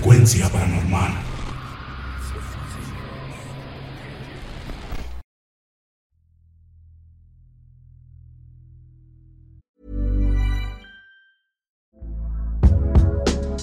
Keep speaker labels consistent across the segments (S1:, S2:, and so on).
S1: Frecuencia paranormal.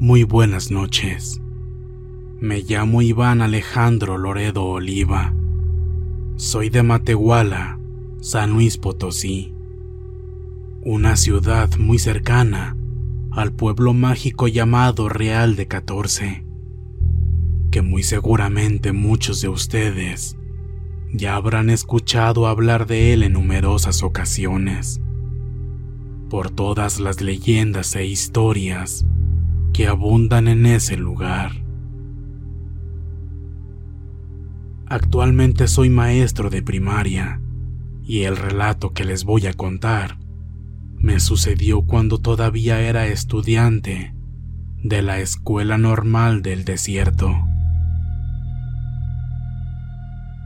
S1: muy buenas noches. Me llamo Iván Alejandro Loredo Oliva. Soy de Matehuala, San Luis Potosí, una ciudad muy cercana al pueblo mágico llamado Real de 14, que muy seguramente muchos de ustedes ya habrán escuchado hablar de él en numerosas ocasiones, por todas las leyendas e historias que abundan en ese lugar. Actualmente soy maestro de primaria y el relato que les voy a contar me sucedió cuando todavía era estudiante de la Escuela Normal del Desierto.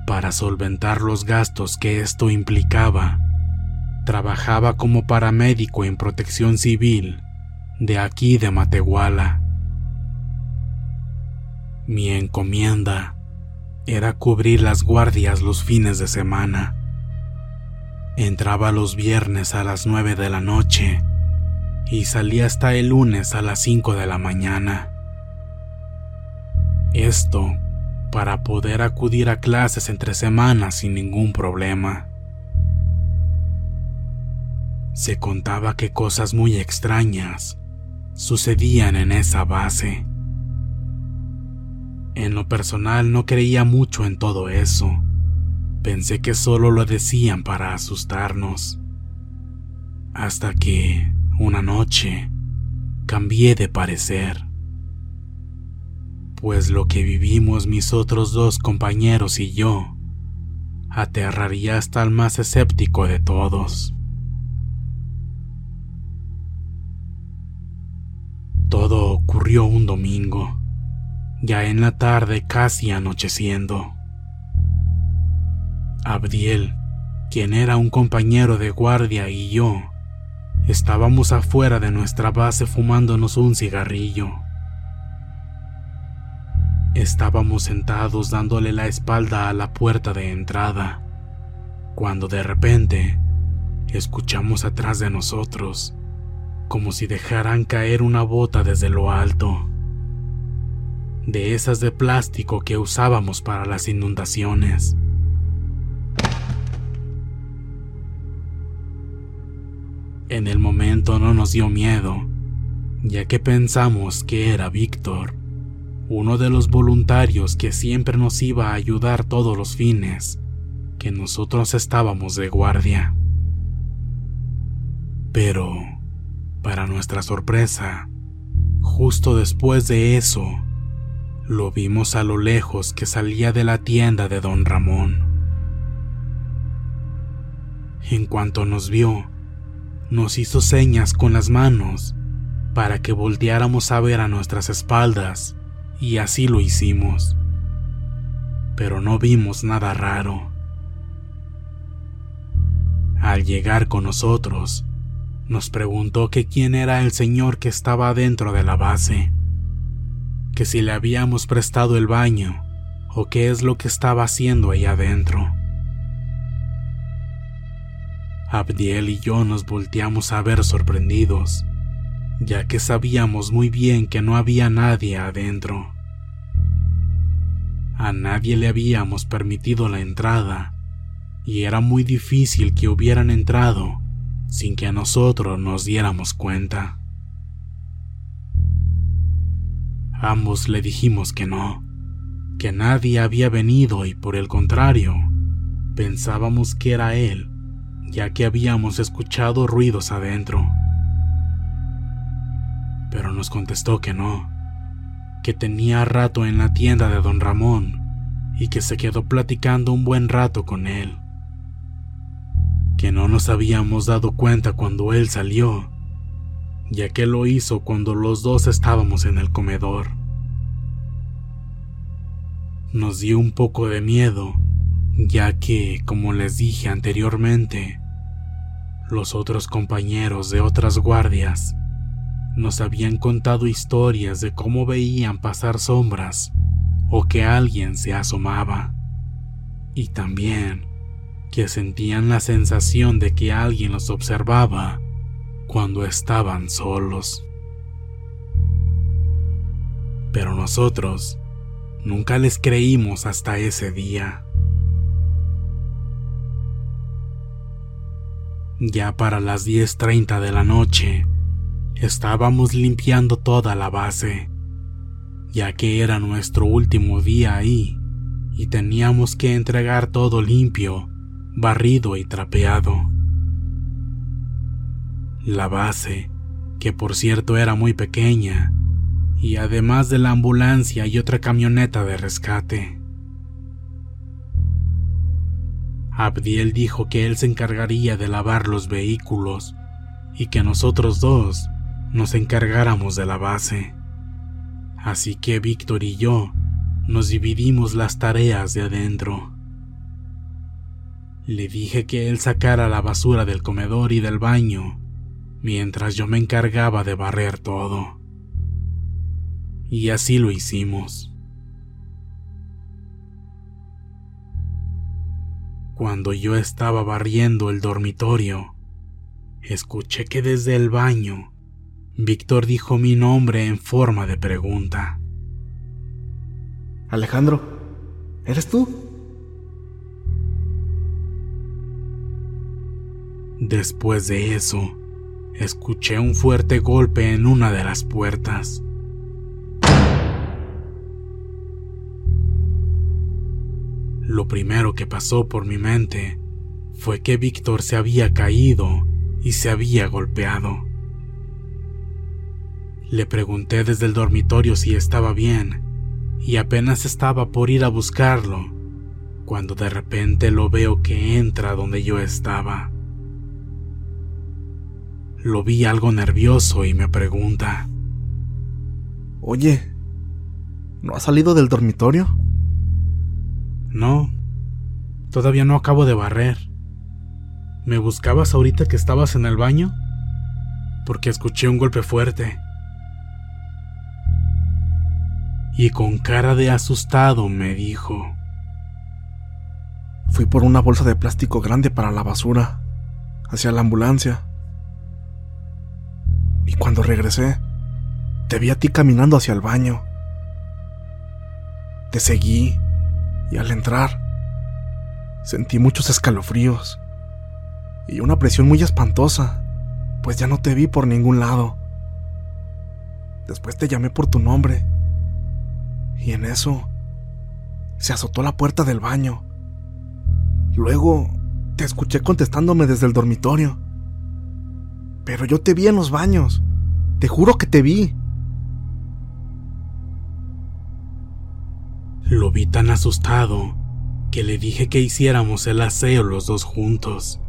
S1: Para solventar los gastos que esto implicaba, trabajaba como paramédico en protección civil de aquí de Matehuala. Mi encomienda era cubrir las guardias los fines de semana. Entraba los viernes a las 9 de la noche y salía hasta el lunes a las 5 de la mañana. Esto para poder acudir a clases entre semanas sin ningún problema. Se contaba que cosas muy extrañas sucedían en esa base. En lo personal no creía mucho en todo eso. Pensé que solo lo decían para asustarnos. Hasta que, una noche, cambié de parecer. Pues lo que vivimos mis otros dos compañeros y yo aterraría hasta el más escéptico de todos. Ocurrió un domingo, ya en la tarde casi anocheciendo. Abdiel, quien era un compañero de guardia, y yo estábamos afuera de nuestra base fumándonos un cigarrillo. Estábamos sentados dándole la espalda a la puerta de entrada, cuando de repente escuchamos atrás de nosotros como si dejaran caer una bota desde lo alto, de esas de plástico que usábamos para las inundaciones. En el momento no nos dio miedo, ya que pensamos que era Víctor, uno de los voluntarios que siempre nos iba a ayudar todos los fines que nosotros estábamos de guardia. Pero, para nuestra sorpresa, justo después de eso, lo vimos a lo lejos que salía de la tienda de don Ramón. En cuanto nos vio, nos hizo señas con las manos para que volteáramos a ver a nuestras espaldas, y así lo hicimos. Pero no vimos nada raro. Al llegar con nosotros, nos preguntó que quién era el señor que estaba dentro de la base, que si le habíamos prestado el baño o qué es lo que estaba haciendo ahí adentro. Abdiel y yo nos volteamos a ver sorprendidos, ya que sabíamos muy bien que no había nadie adentro. A nadie le habíamos permitido la entrada, y era muy difícil que hubieran entrado sin que a nosotros nos diéramos cuenta. Ambos le dijimos que no, que nadie había venido y por el contrario, pensábamos que era él ya que habíamos escuchado ruidos adentro. Pero nos contestó que no, que tenía rato en la tienda de don Ramón y que se quedó platicando un buen rato con él. Que no nos habíamos dado cuenta cuando él salió, ya que lo hizo cuando los dos estábamos en el comedor. Nos dio un poco de miedo, ya que, como les dije anteriormente, los otros compañeros de otras guardias nos habían contado historias de cómo veían pasar sombras o que alguien se asomaba. Y también que sentían la sensación de que alguien los observaba cuando estaban solos. Pero nosotros nunca les creímos hasta ese día. Ya para las 10.30 de la noche, estábamos limpiando toda la base, ya que era nuestro último día ahí y teníamos que entregar todo limpio, barrido y trapeado. La base, que por cierto era muy pequeña, y además de la ambulancia y otra camioneta de rescate. Abdiel dijo que él se encargaría de lavar los vehículos y que nosotros dos nos encargáramos de la base. Así que Víctor y yo nos dividimos las tareas de adentro. Le dije que él sacara la basura del comedor y del baño, mientras yo me encargaba de barrer todo. Y así lo hicimos. Cuando yo estaba barriendo el dormitorio, escuché que desde el baño, Víctor dijo mi nombre en forma de pregunta.
S2: Alejandro, ¿eres tú?
S1: Después de eso, escuché un fuerte golpe en una de las puertas. Lo primero que pasó por mi mente fue que Víctor se había caído y se había golpeado. Le pregunté desde el dormitorio si estaba bien y apenas estaba por ir a buscarlo cuando de repente lo veo que entra donde yo estaba. Lo vi algo nervioso y me pregunta,
S2: Oye, ¿no has salido del dormitorio?
S1: No, todavía no acabo de barrer. ¿Me buscabas ahorita que estabas en el baño? Porque escuché un golpe fuerte. Y con cara de asustado me dijo.
S2: Fui por una bolsa de plástico grande para la basura, hacia la ambulancia. Y cuando regresé, te vi a ti caminando hacia el baño. Te seguí y al entrar sentí muchos escalofríos y una presión muy espantosa, pues ya no te vi por ningún lado. Después te llamé por tu nombre y en eso se azotó la puerta del baño. Luego te escuché contestándome desde el dormitorio. Pero yo te vi en los baños. Te juro que te vi.
S1: Lo vi tan asustado que le dije que hiciéramos el aseo los dos juntos.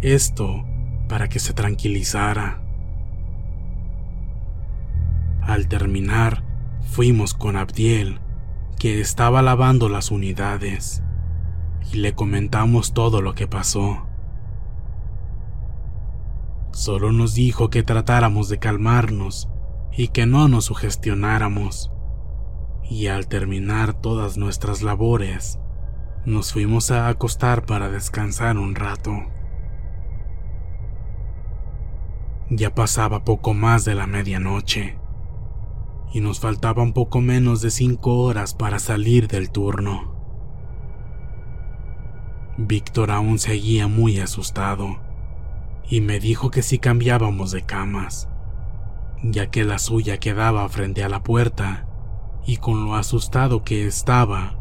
S1: Esto para que se tranquilizara. Al terminar, fuimos con Abdiel, que estaba lavando las unidades, y le comentamos todo lo que pasó. Solo nos dijo que tratáramos de calmarnos y que no nos sugestionáramos. Y al terminar todas nuestras labores, nos fuimos a acostar para descansar un rato. Ya pasaba poco más de la medianoche y nos faltaba un poco menos de cinco horas para salir del turno. Víctor aún seguía muy asustado y me dijo que si cambiábamos de camas, ya que la suya quedaba frente a la puerta y con lo asustado que estaba,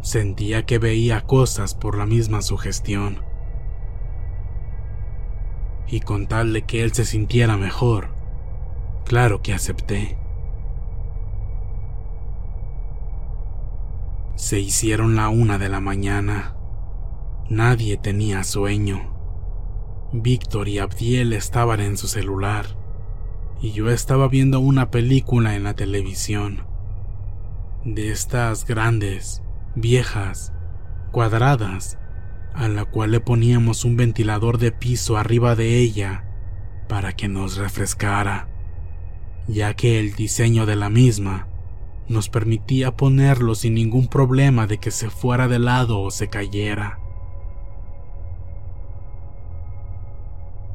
S1: sentía que veía cosas por la misma sugestión y con tal de que él se sintiera mejor, claro que acepté. Se hicieron la una de la mañana. Nadie tenía sueño. Víctor y Abdiel estaban en su celular y yo estaba viendo una película en la televisión. De estas grandes, viejas, cuadradas, a la cual le poníamos un ventilador de piso arriba de ella para que nos refrescara, ya que el diseño de la misma nos permitía ponerlo sin ningún problema de que se fuera de lado o se cayera.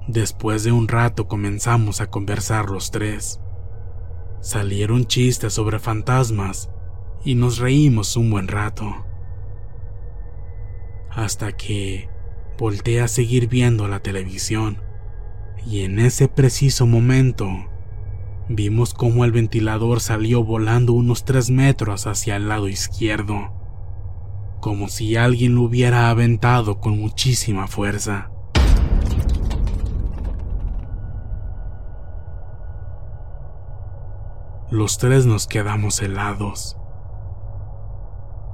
S1: Después de un rato comenzamos a conversar los tres. Salieron chistes sobre fantasmas y nos reímos un buen rato hasta que volteé a seguir viendo la televisión y en ese preciso momento vimos cómo el ventilador salió volando unos tres metros hacia el lado izquierdo, como si alguien lo hubiera aventado con muchísima fuerza. Los tres nos quedamos helados.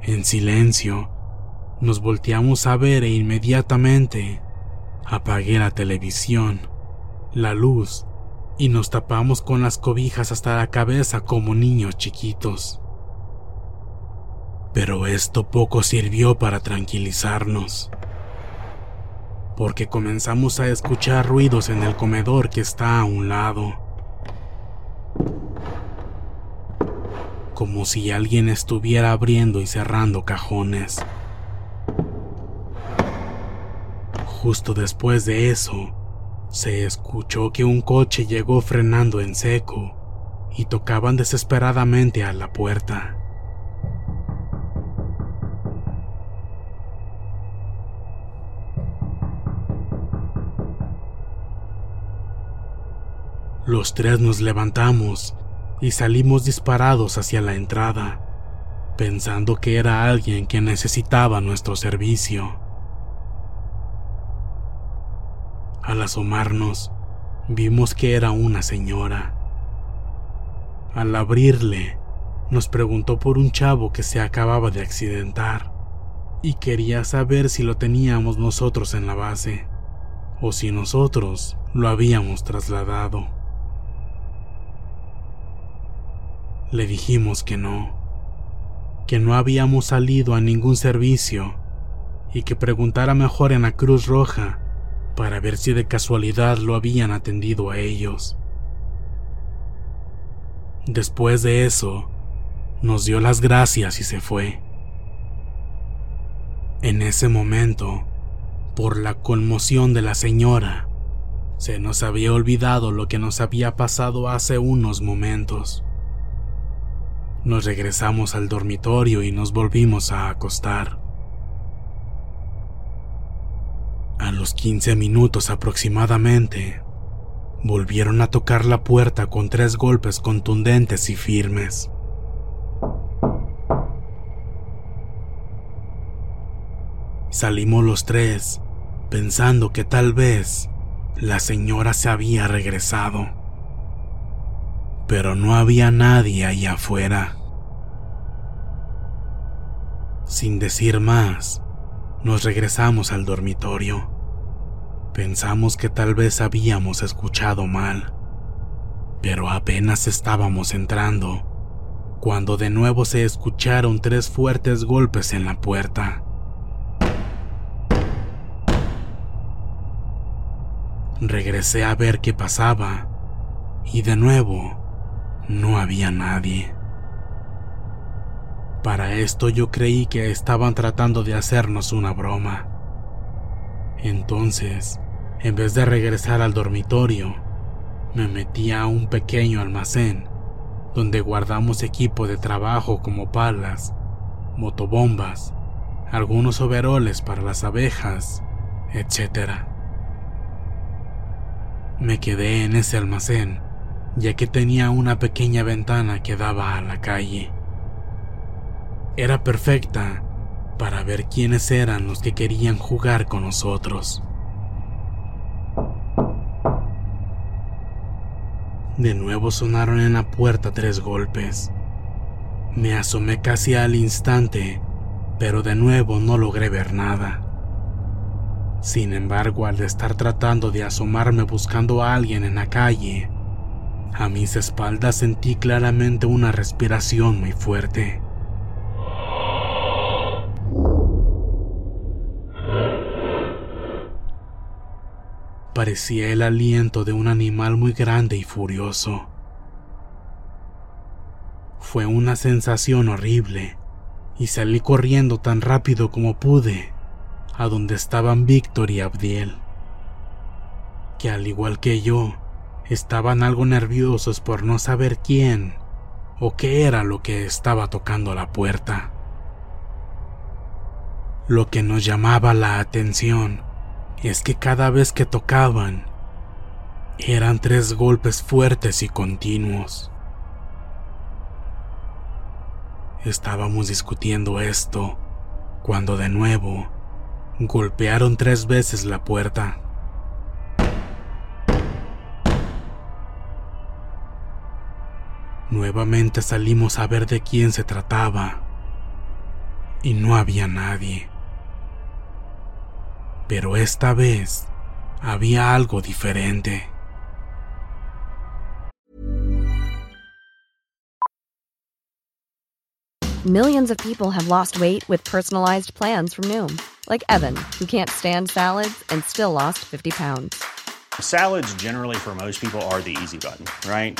S1: En silencio, nos volteamos a ver e inmediatamente apagué la televisión, la luz y nos tapamos con las cobijas hasta la cabeza como niños chiquitos. Pero esto poco sirvió para tranquilizarnos, porque comenzamos a escuchar ruidos en el comedor que está a un lado, como si alguien estuviera abriendo y cerrando cajones. Justo después de eso, se escuchó que un coche llegó frenando en seco y tocaban desesperadamente a la puerta. Los tres nos levantamos y salimos disparados hacia la entrada, pensando que era alguien que necesitaba nuestro servicio. Al asomarnos, vimos que era una señora. Al abrirle, nos preguntó por un chavo que se acababa de accidentar y quería saber si lo teníamos nosotros en la base o si nosotros lo habíamos trasladado. Le dijimos que no, que no habíamos salido a ningún servicio y que preguntara mejor en la Cruz Roja para ver si de casualidad lo habían atendido a ellos. Después de eso, nos dio las gracias y se fue. En ese momento, por la conmoción de la señora, se nos había olvidado lo que nos había pasado hace unos momentos. Nos regresamos al dormitorio y nos volvimos a acostar. A los 15 minutos aproximadamente, volvieron a tocar la puerta con tres golpes contundentes y firmes. Salimos los tres, pensando que tal vez la señora se había regresado. Pero no había nadie allá afuera. Sin decir más, nos regresamos al dormitorio. Pensamos que tal vez habíamos escuchado mal, pero apenas estábamos entrando cuando de nuevo se escucharon tres fuertes golpes en la puerta. Regresé a ver qué pasaba y de nuevo no había nadie. Para esto yo creí que estaban tratando de hacernos una broma. Entonces, en vez de regresar al dormitorio, me metí a un pequeño almacén donde guardamos equipo de trabajo como palas, motobombas, algunos overoles para las abejas, etc. Me quedé en ese almacén, ya que tenía una pequeña ventana que daba a la calle. Era perfecta para ver quiénes eran los que querían jugar con nosotros. De nuevo sonaron en la puerta tres golpes. Me asomé casi al instante, pero de nuevo no logré ver nada. Sin embargo, al estar tratando de asomarme buscando a alguien en la calle, a mis espaldas sentí claramente una respiración muy fuerte. Parecía el aliento de un animal muy grande y furioso. Fue una sensación horrible y salí corriendo tan rápido como pude a donde estaban Víctor y Abdiel, que al igual que yo, estaban algo nerviosos por no saber quién o qué era lo que estaba tocando la puerta. Lo que nos llamaba la atención es que cada vez que tocaban, eran tres golpes fuertes y continuos. Estábamos discutiendo esto cuando de nuevo golpearon tres veces la puerta. Nuevamente salimos a ver de quién se trataba y no había nadie. Pero esta vez había algo diferente.
S3: Millions of people have lost weight with personalized plans from Noom, like Evan, who can't stand salads and still lost 50 pounds.
S4: Salads, generally, for most people, are the easy button, right?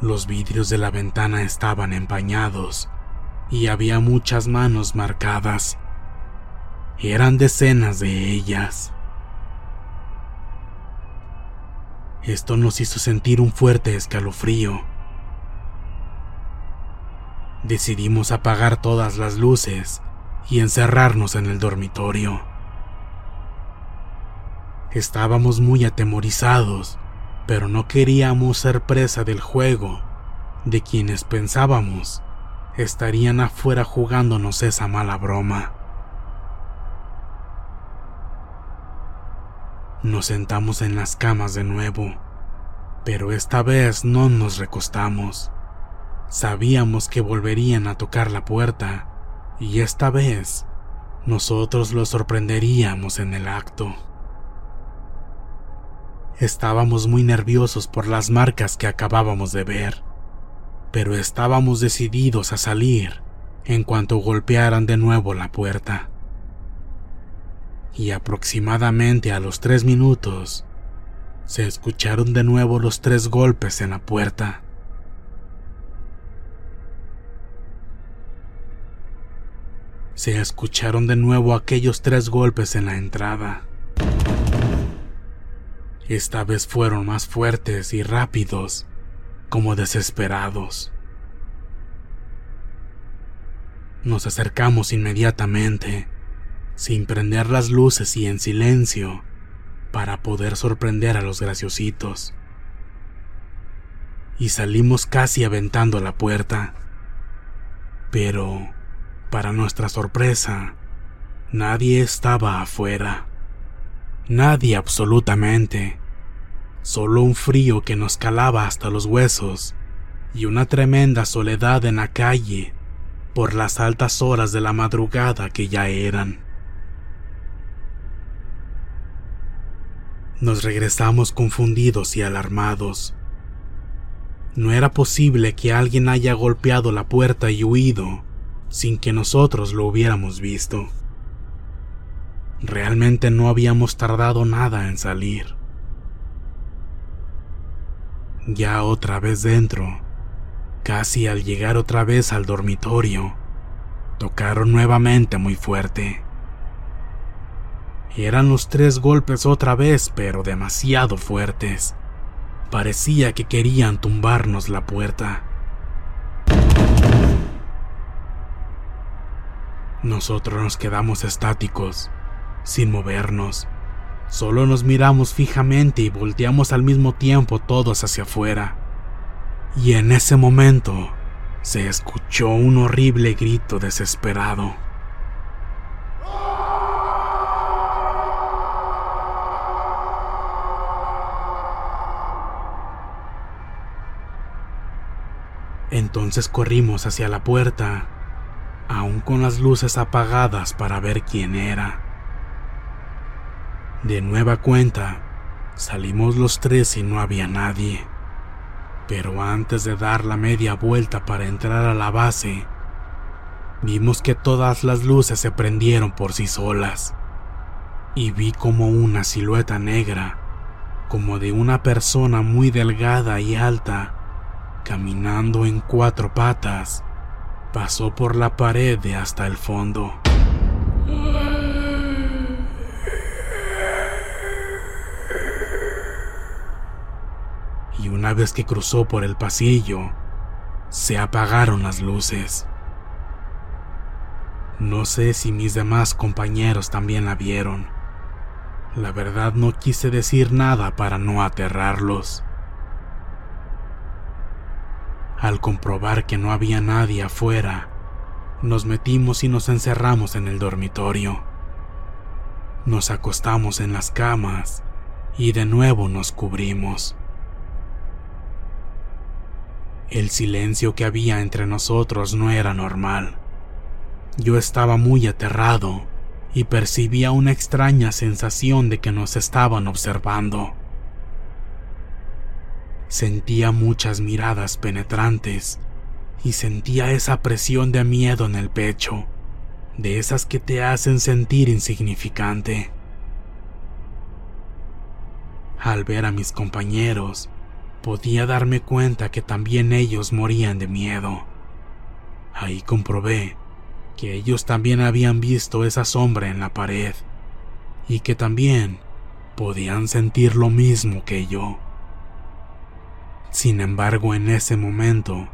S1: Los vidrios de la ventana estaban empañados y había muchas manos marcadas. Eran decenas de ellas. Esto nos hizo sentir un fuerte escalofrío. Decidimos apagar todas las luces y encerrarnos en el dormitorio. Estábamos muy atemorizados, pero no queríamos ser presa del juego de quienes pensábamos estarían afuera jugándonos esa mala broma. Nos sentamos en las camas de nuevo Pero esta vez no nos recostamos. Sabíamos que volverían a tocar la puerta y esta vez nosotros los sorprenderíamos en el acto. Estábamos muy nerviosos por las marcas que acabábamos de ver, pero estábamos decididos a salir en cuanto golpearan de nuevo la puerta. Y aproximadamente a los tres minutos, se escucharon de nuevo los tres golpes en la puerta. Se escucharon de nuevo aquellos tres golpes en la entrada. Esta vez fueron más fuertes y rápidos, como desesperados. Nos acercamos inmediatamente, sin prender las luces y en silencio, para poder sorprender a los graciositos. Y salimos casi aventando la puerta. Pero, para nuestra sorpresa, nadie estaba afuera. Nadie absolutamente. Solo un frío que nos calaba hasta los huesos y una tremenda soledad en la calle por las altas horas de la madrugada que ya eran. Nos regresamos confundidos y alarmados. No era posible que alguien haya golpeado la puerta y huido sin que nosotros lo hubiéramos visto. Realmente no habíamos tardado nada en salir. Ya otra vez dentro, casi al llegar otra vez al dormitorio, tocaron nuevamente muy fuerte. Eran los tres golpes otra vez, pero demasiado fuertes. Parecía que querían tumbarnos la puerta. Nosotros nos quedamos estáticos, sin movernos. Solo nos miramos fijamente y volteamos al mismo tiempo todos hacia afuera. Y en ese momento se escuchó un horrible grito desesperado. Entonces corrimos hacia la puerta, aún con las luces apagadas para ver quién era. De nueva cuenta, salimos los tres y no había nadie. Pero antes de dar la media vuelta para entrar a la base, vimos que todas las luces se prendieron por sí solas. Y vi como una silueta negra, como de una persona muy delgada y alta, caminando en cuatro patas, pasó por la pared de hasta el fondo. Una vez que cruzó por el pasillo, se apagaron las luces. No sé si mis demás compañeros también la vieron. La verdad no quise decir nada para no aterrarlos. Al comprobar que no había nadie afuera, nos metimos y nos encerramos en el dormitorio. Nos acostamos en las camas y de nuevo nos cubrimos. El silencio que había entre nosotros no era normal. Yo estaba muy aterrado y percibía una extraña sensación de que nos estaban observando. Sentía muchas miradas penetrantes y sentía esa presión de miedo en el pecho, de esas que te hacen sentir insignificante. Al ver a mis compañeros, podía darme cuenta que también ellos morían de miedo. Ahí comprobé que ellos también habían visto esa sombra en la pared y que también podían sentir lo mismo que yo. Sin embargo, en ese momento,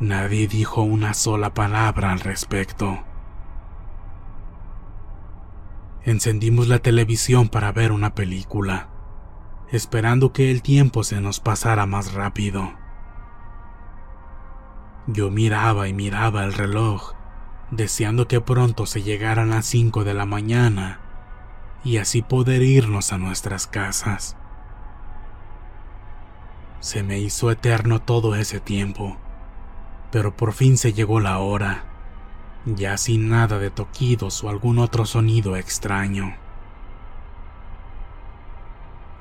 S1: nadie dijo una sola palabra al respecto. Encendimos la televisión para ver una película esperando que el tiempo se nos pasara más rápido. Yo miraba y miraba el reloj, deseando que pronto se llegaran las cinco de la mañana y así poder irnos a nuestras casas. Se me hizo eterno todo ese tiempo, pero por fin se llegó la hora, ya sin nada de toquidos o algún otro sonido extraño.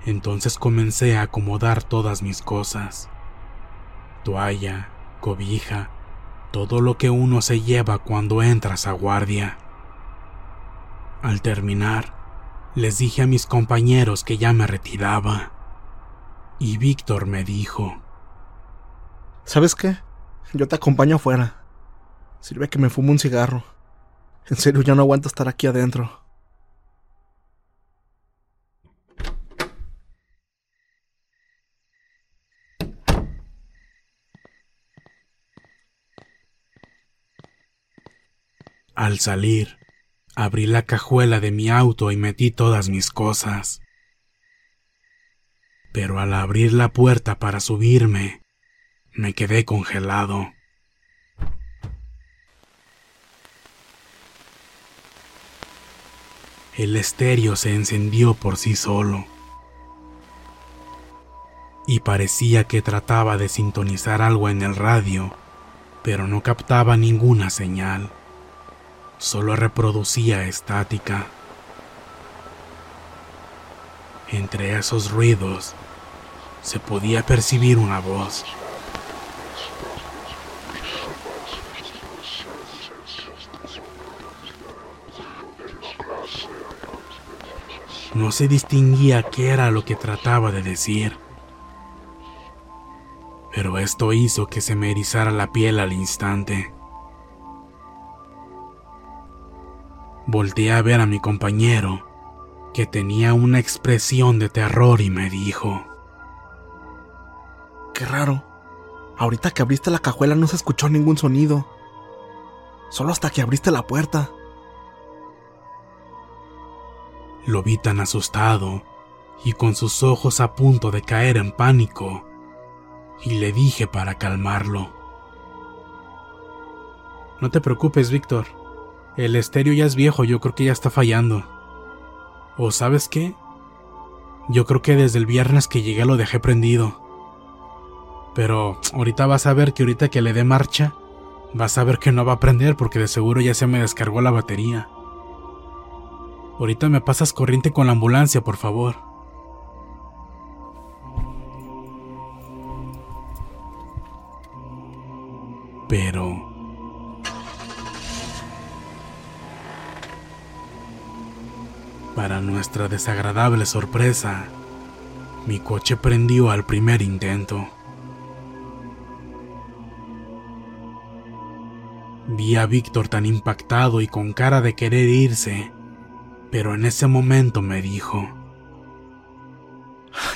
S1: Entonces comencé a acomodar todas mis cosas. Toalla, cobija, todo lo que uno se lleva cuando entras a guardia. Al terminar, les dije a mis compañeros que ya me retiraba. Y Víctor me dijo,
S2: ¿Sabes qué? Yo te acompaño afuera. Sirve que me fumo un cigarro. En serio, ya no aguanto estar aquí adentro.
S1: Al salir, abrí la cajuela de mi auto y metí todas mis cosas. Pero al abrir la puerta para subirme, me quedé congelado. El estéreo se encendió por sí solo y parecía que trataba de sintonizar algo en el radio, pero no captaba ninguna señal solo reproducía estática. Entre esos ruidos se podía percibir una voz. No se distinguía qué era lo que trataba de decir, pero esto hizo que se me erizara la piel al instante. Volteé a ver a mi compañero, que tenía una expresión de terror y me dijo,
S2: Qué raro. Ahorita que abriste la cajuela no se escuchó ningún sonido. Solo hasta que abriste la puerta.
S1: Lo vi tan asustado y con sus ojos a punto de caer en pánico, y le dije para calmarlo. No te preocupes, Víctor. El estéreo ya es viejo, yo creo que ya está fallando. ¿O sabes qué? Yo creo que desde el viernes que llegué lo dejé prendido. Pero ahorita vas a ver que ahorita que le dé marcha, vas a ver que no va a prender porque de seguro ya se me descargó la batería. Ahorita me pasas corriente con la ambulancia, por favor. Pero Para nuestra desagradable sorpresa, mi coche prendió al primer intento. Vi a Víctor tan impactado y con cara de querer irse, pero en ese momento me dijo,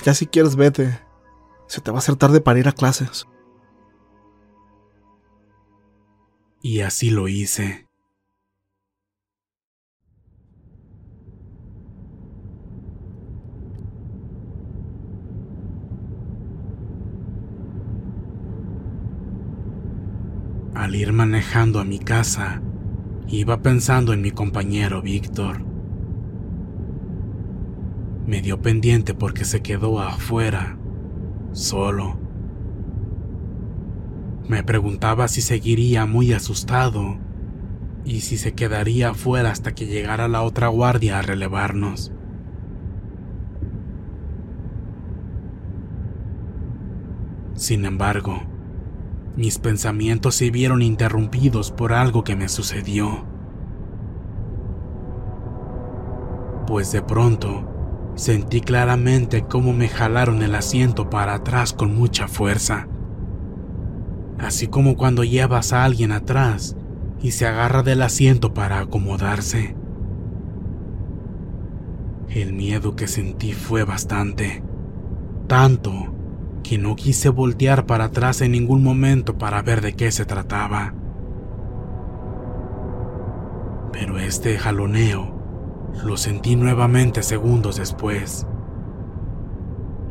S2: Ya si quieres vete, se te va a hacer tarde para ir a clases.
S1: Y así lo hice. Al ir manejando a mi casa, iba pensando en mi compañero Víctor. Me dio pendiente porque se quedó afuera, solo. Me preguntaba si seguiría muy asustado y si se quedaría afuera hasta que llegara la otra guardia a relevarnos. Sin embargo, mis pensamientos se vieron interrumpidos por algo que me sucedió. Pues de pronto sentí claramente cómo me jalaron el asiento para atrás con mucha fuerza. Así como cuando llevas a alguien atrás y se agarra del asiento para acomodarse. El miedo que sentí fue bastante, tanto que no quise voltear para atrás en ningún momento para ver de qué se trataba. Pero este jaloneo lo sentí nuevamente segundos después.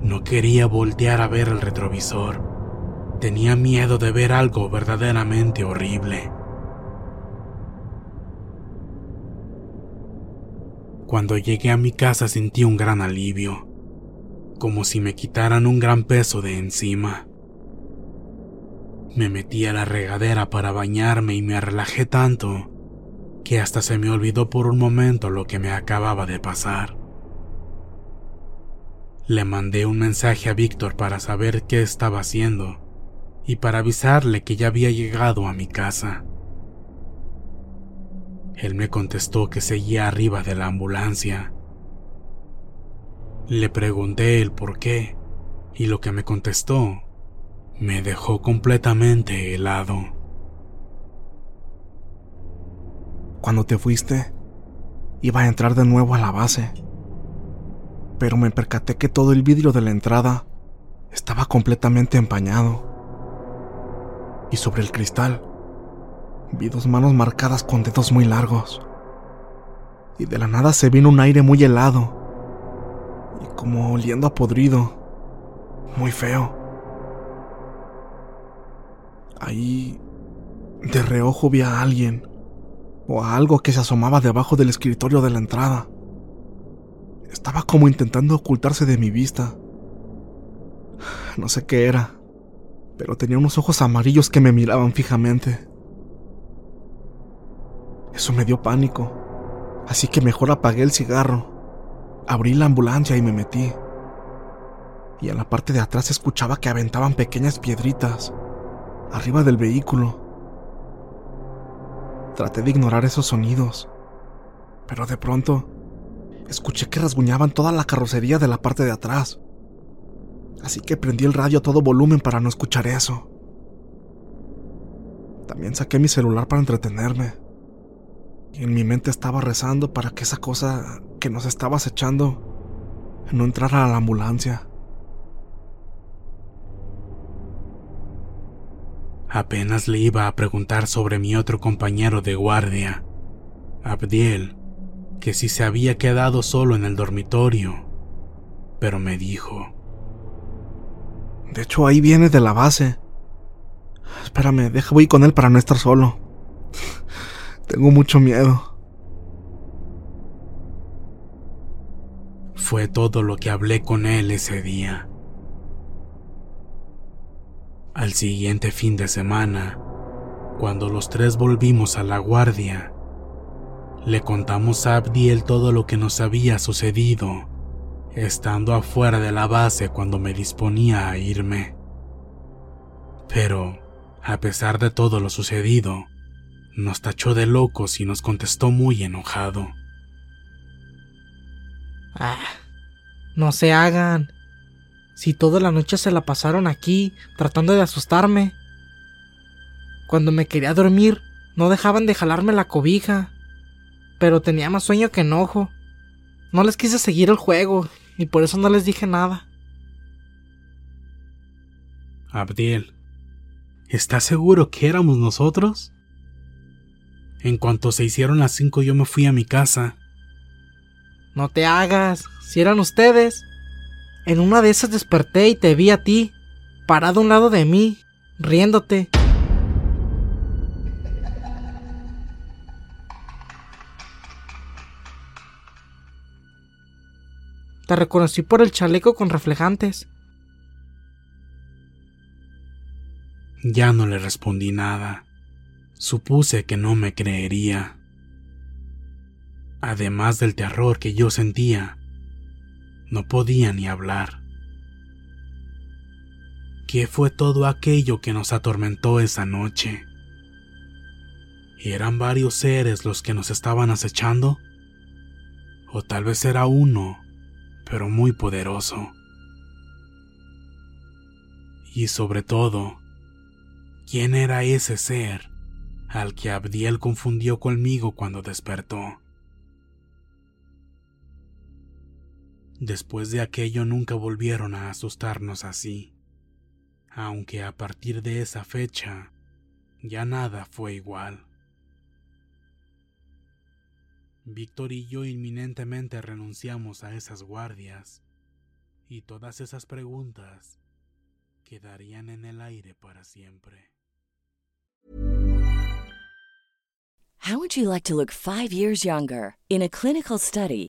S1: No quería voltear a ver el retrovisor. Tenía miedo de ver algo verdaderamente horrible. Cuando llegué a mi casa sentí un gran alivio como si me quitaran un gran peso de encima. Me metí a la regadera para bañarme y me relajé tanto que hasta se me olvidó por un momento lo que me acababa de pasar. Le mandé un mensaje a Víctor para saber qué estaba haciendo y para avisarle que ya había llegado a mi casa. Él me contestó que seguía arriba de la ambulancia. Le pregunté el por qué y lo que me contestó me dejó completamente helado.
S2: Cuando te fuiste, iba a entrar de nuevo a la base, pero me percaté que todo el vidrio de la entrada estaba completamente empañado. Y sobre el cristal vi dos manos marcadas con dedos muy largos. Y de la nada se vino un aire muy helado como oliendo a podrido, muy feo. Ahí, de reojo vi a alguien, o a algo que se asomaba debajo del escritorio de la entrada. Estaba como intentando ocultarse de mi vista. No sé qué era, pero tenía unos ojos amarillos que me miraban fijamente. Eso me dio pánico, así que mejor apagué el cigarro, abrí la ambulancia y me metí. Y en la parte de atrás escuchaba que aventaban pequeñas piedritas arriba del vehículo. Traté de ignorar esos sonidos, pero de pronto escuché que rasguñaban toda la carrocería de la parte de atrás. Así que prendí el radio a todo volumen para no escuchar eso. También saqué mi celular para entretenerme. Y en mi mente estaba rezando para que esa cosa que nos estaba acechando no entrara a la ambulancia.
S1: Apenas le iba a preguntar sobre mi otro compañero de guardia, Abdiel, que si se había quedado solo en el dormitorio, pero me dijo.
S2: De hecho, ahí viene de la base. Espérame, deja voy con él para no estar solo. Tengo mucho miedo.
S1: Fue todo lo que hablé con él ese día. Al siguiente fin de semana, cuando los tres volvimos a la guardia, le contamos a Abdiel todo lo que nos había sucedido, estando afuera de la base cuando me disponía a irme. Pero, a pesar de todo lo sucedido, nos tachó de locos y nos contestó muy enojado.
S5: Ah, no se hagan. Si toda la noche se la pasaron aquí, tratando de asustarme. Cuando me quería dormir, no dejaban de jalarme la cobija. Pero tenía más sueño que enojo. No les quise seguir el juego, y por eso no les dije nada.
S1: Abdiel, ¿estás seguro que éramos nosotros? En cuanto se hicieron las cinco yo me fui a mi casa.
S5: No te hagas, si eran ustedes. En una de esas desperté y te vi a ti, parado a un lado de mí, riéndote. Te reconocí por el chaleco con reflejantes.
S1: Ya no le respondí nada. Supuse que no me creería. Además del terror que yo sentía, no podía ni hablar. ¿Qué fue todo aquello que nos atormentó esa noche? ¿Eran varios seres los que nos estaban acechando? ¿O tal vez era uno, pero muy poderoso? Y sobre todo, ¿quién era ese ser al que Abdiel confundió conmigo cuando despertó? Después de aquello nunca volvieron a asustarnos así, aunque a partir de esa fecha ya nada fue igual. Víctor y yo inminentemente renunciamos a esas guardias y todas esas preguntas quedarían en el aire para siempre.
S6: How would you like to look five years younger? In a clinical study,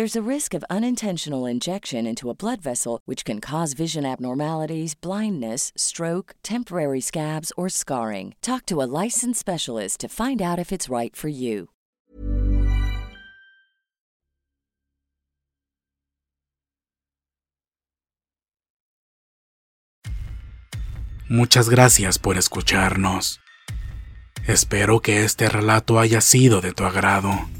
S6: There's a risk of unintentional injection into a blood vessel, which can cause vision abnormalities, blindness, stroke, temporary scabs, or scarring. Talk to a licensed specialist to find out if it's right for you.
S1: Muchas gracias por escucharnos. Espero que este relato haya sido de tu agrado.